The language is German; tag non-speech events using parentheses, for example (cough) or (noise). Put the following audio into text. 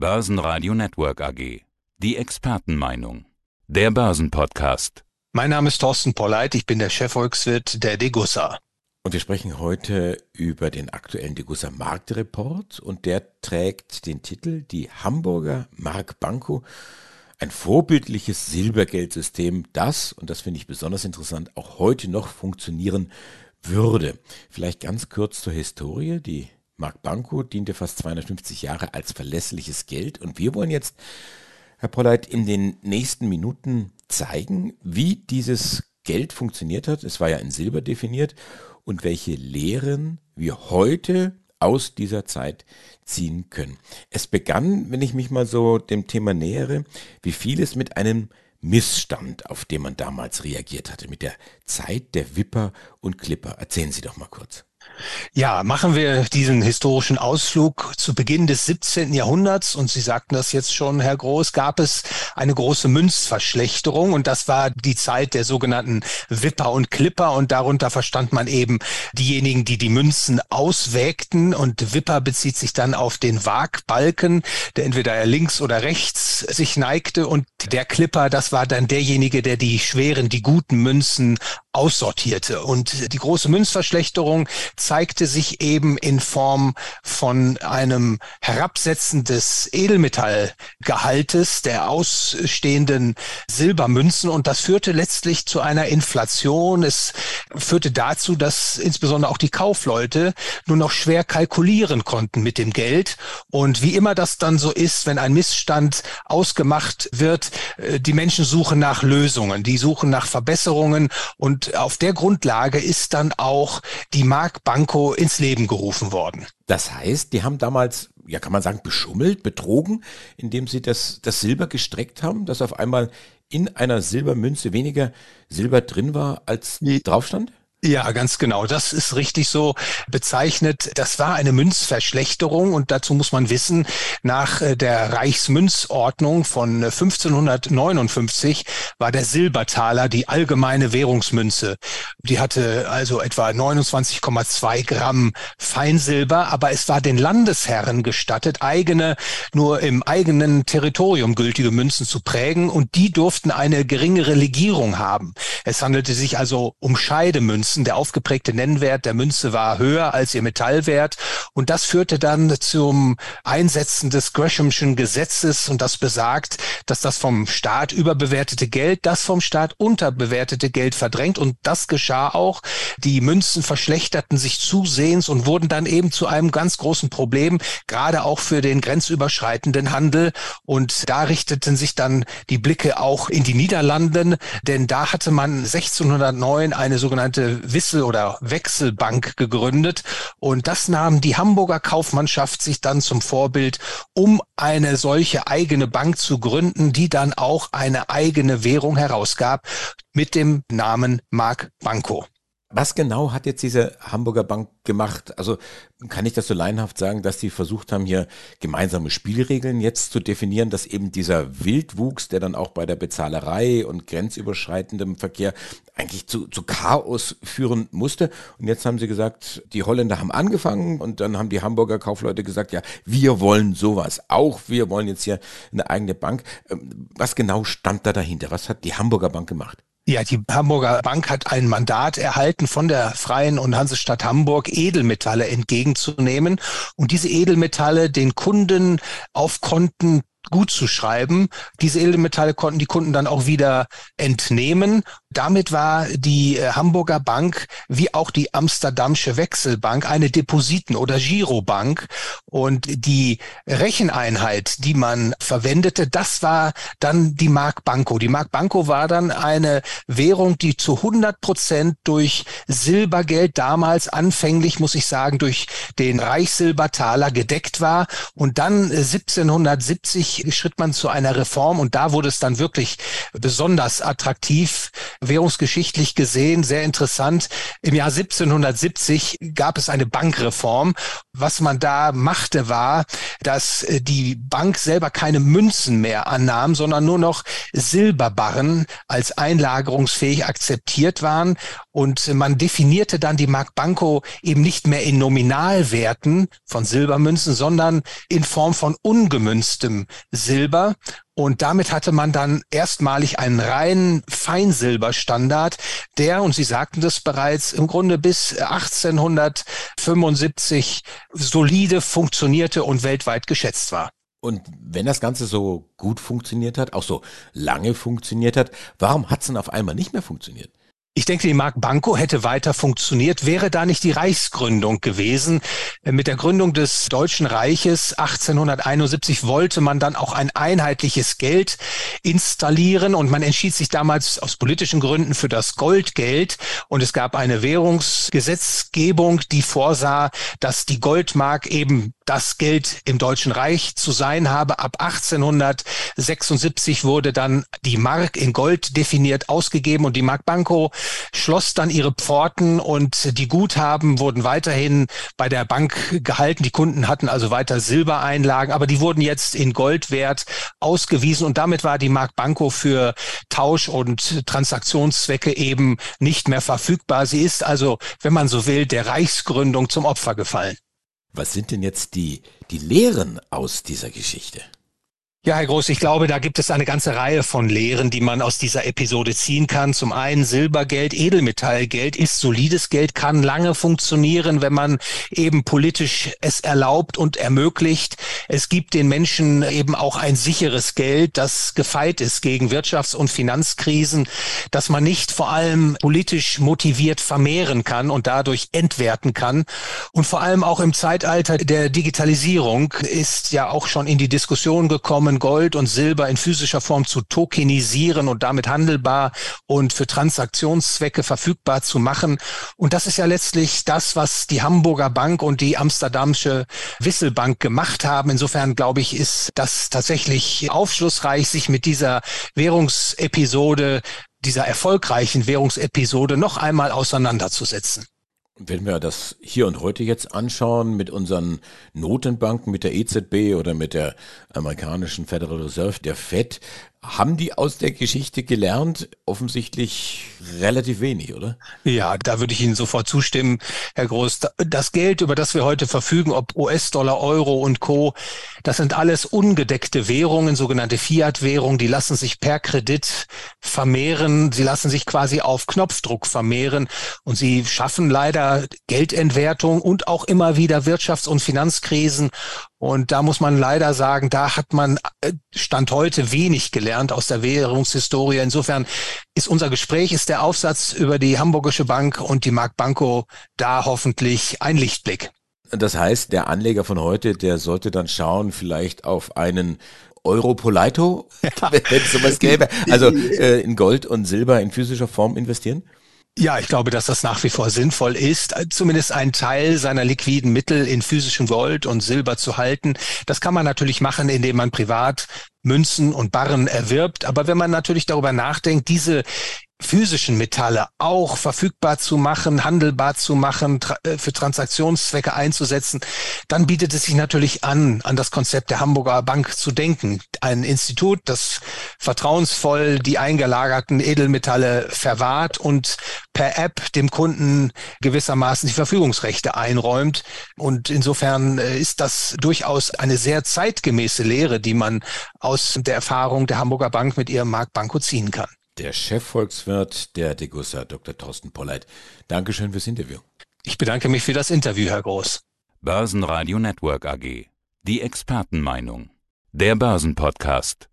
Börsenradio Network AG. Die Expertenmeinung. Der Börsenpodcast. Mein Name ist Thorsten Polleit, ich bin der Chefvolkswirt der Degussa. Und wir sprechen heute über den aktuellen Degussa Marktreport und der trägt den Titel Die Hamburger Mark Banco. Ein vorbildliches Silbergeldsystem, das, und das finde ich besonders interessant, auch heute noch funktionieren würde. Vielleicht ganz kurz zur Historie. Die Mark Banco diente fast 250 Jahre als verlässliches Geld und wir wollen jetzt, Herr Polleit, in den nächsten Minuten zeigen, wie dieses Geld funktioniert hat. Es war ja in Silber definiert und welche Lehren wir heute aus dieser Zeit ziehen können. Es begann, wenn ich mich mal so dem Thema nähere, wie vieles mit einem Missstand, auf den man damals reagiert hatte, mit der Zeit der Wipper und Clipper. Erzählen Sie doch mal kurz. Ja, machen wir diesen historischen Ausflug zu Beginn des 17. Jahrhunderts und Sie sagten das jetzt schon, Herr Groß, gab es eine große Münzverschlechterung und das war die Zeit der sogenannten Wipper und Clipper und darunter verstand man eben diejenigen, die die Münzen auswägten und Wipper bezieht sich dann auf den Wagbalken, der entweder links oder rechts sich neigte und der Clipper, das war dann derjenige, der die schweren, die guten Münzen aussortierte. Und die große Münzverschlechterung zeigte sich eben in Form von einem Herabsetzen des Edelmetallgehaltes der ausstehenden Silbermünzen. Und das führte letztlich zu einer Inflation. Es führte dazu, dass insbesondere auch die Kaufleute nur noch schwer kalkulieren konnten mit dem Geld. Und wie immer das dann so ist, wenn ein Missstand ausgemacht wird, äh, die Menschen suchen nach Lösungen, die suchen nach Verbesserungen und auf der Grundlage ist dann auch die Mark Banco ins Leben gerufen worden. Das heißt, die haben damals, ja kann man sagen, beschummelt, betrogen, indem sie das, das Silber gestreckt haben, dass auf einmal in einer Silbermünze weniger Silber drin war, als drauf stand? Ja, ganz genau. Das ist richtig so bezeichnet. Das war eine Münzverschlechterung und dazu muss man wissen, nach äh, der Reichsmünzordnung von 1559 war der Silbertaler die allgemeine Währungsmünze. Die hatte also etwa 29,2 Gramm Feinsilber, aber es war den Landesherren gestattet, eigene, nur im eigenen Territorium gültige Münzen zu prägen und die durften eine geringere Legierung haben. Es handelte sich also um Scheidemünzen. Münzen. Der aufgeprägte Nennwert der Münze war höher als ihr Metallwert. Und das führte dann zum Einsetzen des Greshamschen Gesetzes. Und das besagt, dass das vom Staat überbewertete Geld das vom Staat unterbewertete Geld verdrängt. Und das geschah auch. Die Münzen verschlechterten sich zusehends und wurden dann eben zu einem ganz großen Problem, gerade auch für den grenzüberschreitenden Handel. Und da richteten sich dann die Blicke auch in die Niederlanden, denn da hatte man 1609 eine sogenannte Wissel- oder Wechselbank gegründet und das nahm die Hamburger Kaufmannschaft sich dann zum Vorbild, um eine solche eigene Bank zu gründen, die dann auch eine eigene Währung herausgab mit dem Namen Mark Banco. Was genau hat jetzt diese Hamburger Bank gemacht? Also kann ich das so leinhaft sagen, dass die versucht haben, hier gemeinsame Spielregeln jetzt zu definieren, dass eben dieser Wildwuchs, der dann auch bei der Bezahlerei und grenzüberschreitendem Verkehr eigentlich zu, zu Chaos führen musste. Und jetzt haben sie gesagt, die Holländer haben angefangen und dann haben die Hamburger Kaufleute gesagt, ja, wir wollen sowas. Auch wir wollen jetzt hier eine eigene Bank. Ähm, was genau stand da dahinter? Was hat die Hamburger Bank gemacht? Ja, die Hamburger Bank hat ein Mandat erhalten von der Freien und Hansestadt Hamburg, Edelmetalle entgegenzunehmen und diese Edelmetalle den Kunden auf Konten gut zu schreiben. Diese Edelmetalle konnten die Kunden dann auch wieder entnehmen. Damit war die äh, Hamburger Bank wie auch die Amsterdamsche Wechselbank eine Depositen- oder Girobank. Und die Recheneinheit, die man verwendete, das war dann die Mark Banco. Die Mark Banco war dann eine Währung, die zu 100 Prozent durch Silbergeld damals anfänglich, muss ich sagen, durch den Reichssilbertaler gedeckt war. Und dann 1770 äh, schritt man zu einer Reform und da wurde es dann wirklich besonders attraktiv, währungsgeschichtlich gesehen sehr interessant. Im Jahr 1770 gab es eine Bankreform. Was man da machte, war, dass äh, die Bank selber keine Münzen mehr annahm, sondern nur noch Silberbarren als einlagerungsfähig akzeptiert waren. Und man definierte dann die Mark Banco eben nicht mehr in Nominalwerten von Silbermünzen, sondern in Form von ungemünztem Silber. Und damit hatte man dann erstmalig einen reinen Feinsilberstandard, der, und Sie sagten das bereits, im Grunde bis 1875 solide funktionierte und weltweit geschätzt war. Und wenn das Ganze so gut funktioniert hat, auch so lange funktioniert hat, warum hat es denn auf einmal nicht mehr funktioniert? Ich denke, die Mark Banco hätte weiter funktioniert, wäre da nicht die Reichsgründung gewesen. Mit der Gründung des Deutschen Reiches 1871 wollte man dann auch ein einheitliches Geld installieren und man entschied sich damals aus politischen Gründen für das Goldgeld und es gab eine Währungsgesetzgebung, die vorsah, dass die Goldmark eben das Geld im Deutschen Reich zu sein habe. Ab 1876 wurde dann die Mark in Gold definiert ausgegeben und die Mark Banco schloss dann ihre Pforten und die Guthaben wurden weiterhin bei der Bank gehalten. Die Kunden hatten also weiter Silbereinlagen, aber die wurden jetzt in Goldwert ausgewiesen und damit war die Mark Banco für Tausch- und Transaktionszwecke eben nicht mehr verfügbar. Sie ist also, wenn man so will, der Reichsgründung zum Opfer gefallen. Was sind denn jetzt die, die Lehren aus dieser Geschichte? Ja, Herr Groß, ich glaube, da gibt es eine ganze Reihe von Lehren, die man aus dieser Episode ziehen kann. Zum einen Silbergeld, Edelmetallgeld ist solides Geld, kann lange funktionieren, wenn man eben politisch es erlaubt und ermöglicht. Es gibt den Menschen eben auch ein sicheres Geld, das gefeit ist gegen Wirtschafts- und Finanzkrisen, dass man nicht vor allem politisch motiviert vermehren kann und dadurch entwerten kann. Und vor allem auch im Zeitalter der Digitalisierung ist ja auch schon in die Diskussion gekommen, Formen Gold und Silber in physischer Form zu tokenisieren und damit handelbar und für Transaktionszwecke verfügbar zu machen. Und das ist ja letztlich das, was die Hamburger Bank und die Amsterdamsche Wisselbank gemacht haben. Insofern glaube ich, ist das tatsächlich aufschlussreich, sich mit dieser Währungsepisode dieser erfolgreichen Währungsepisode noch einmal auseinanderzusetzen. Wenn wir das hier und heute jetzt anschauen mit unseren Notenbanken, mit der EZB oder mit der amerikanischen Federal Reserve, der Fed, haben die aus der Geschichte gelernt? Offensichtlich relativ wenig, oder? Ja, da würde ich Ihnen sofort zustimmen, Herr Groß. Das Geld, über das wir heute verfügen, ob US-Dollar, Euro und Co., das sind alles ungedeckte Währungen, sogenannte Fiat-Währungen, die lassen sich per Kredit vermehren. Sie lassen sich quasi auf Knopfdruck vermehren und sie schaffen leider Geldentwertung und auch immer wieder Wirtschafts- und Finanzkrisen. Und da muss man leider sagen, da hat man äh, Stand heute wenig gelernt aus der Währungshistorie. Insofern ist unser Gespräch, ist der Aufsatz über die Hamburgische Bank und die Mark Banco da hoffentlich ein Lichtblick. Das heißt, der Anleger von heute, der sollte dann schauen, vielleicht auf einen Europolito, (laughs) wenn es sowas gäbe. Also (laughs) äh, in Gold und Silber in physischer Form investieren? Ja, ich glaube, dass das nach wie vor sinnvoll ist, zumindest einen Teil seiner liquiden Mittel in physischem Gold und Silber zu halten. Das kann man natürlich machen, indem man privat Münzen und Barren erwirbt. Aber wenn man natürlich darüber nachdenkt, diese physischen Metalle auch verfügbar zu machen, handelbar zu machen, tra äh, für Transaktionszwecke einzusetzen, dann bietet es sich natürlich an, an das Konzept der Hamburger Bank zu denken. Ein Institut, das vertrauensvoll die eingelagerten Edelmetalle verwahrt und per App dem Kunden gewissermaßen die Verfügungsrechte einräumt. Und insofern äh, ist das durchaus eine sehr zeitgemäße Lehre, die man aus der Erfahrung der Hamburger Bank mit ihrem Markt Banco ziehen kann der Chefvolkswirt der Degussa, Dr. Thorsten Polleit. Dankeschön fürs Interview. Ich bedanke mich für das Interview, Herr Groß. Börsenradio Network AG. Die Expertenmeinung. Der Börsenpodcast.